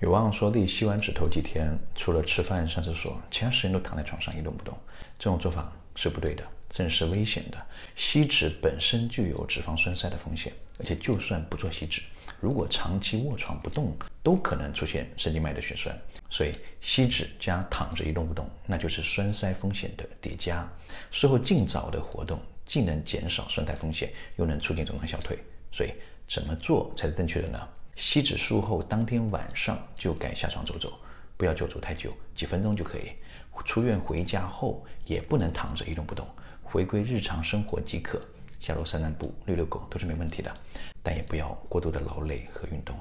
有网友说自己吸完脂头几天，除了吃饭、上厕所，其他时间都躺在床上一动不动。这种做法是不对的，甚是危险的。吸脂本身就有脂肪栓塞的风险，而且就算不做吸脂，如果长期卧床不动，都可能出现神经脉的血栓。所以吸脂加躺着一动不动，那就是栓塞风险的叠加。术后尽早的活动，既能减少栓塞风险，又能促进肿胀消退。所以怎么做才是正确的呢？吸脂术后当天晚上就该下床走走，不要久坐太久，几分钟就可以。出院回家后也不能躺着一动不动，回归日常生活即可。下楼散散步、遛遛狗都是没问题的，但也不要过度的劳累和运动。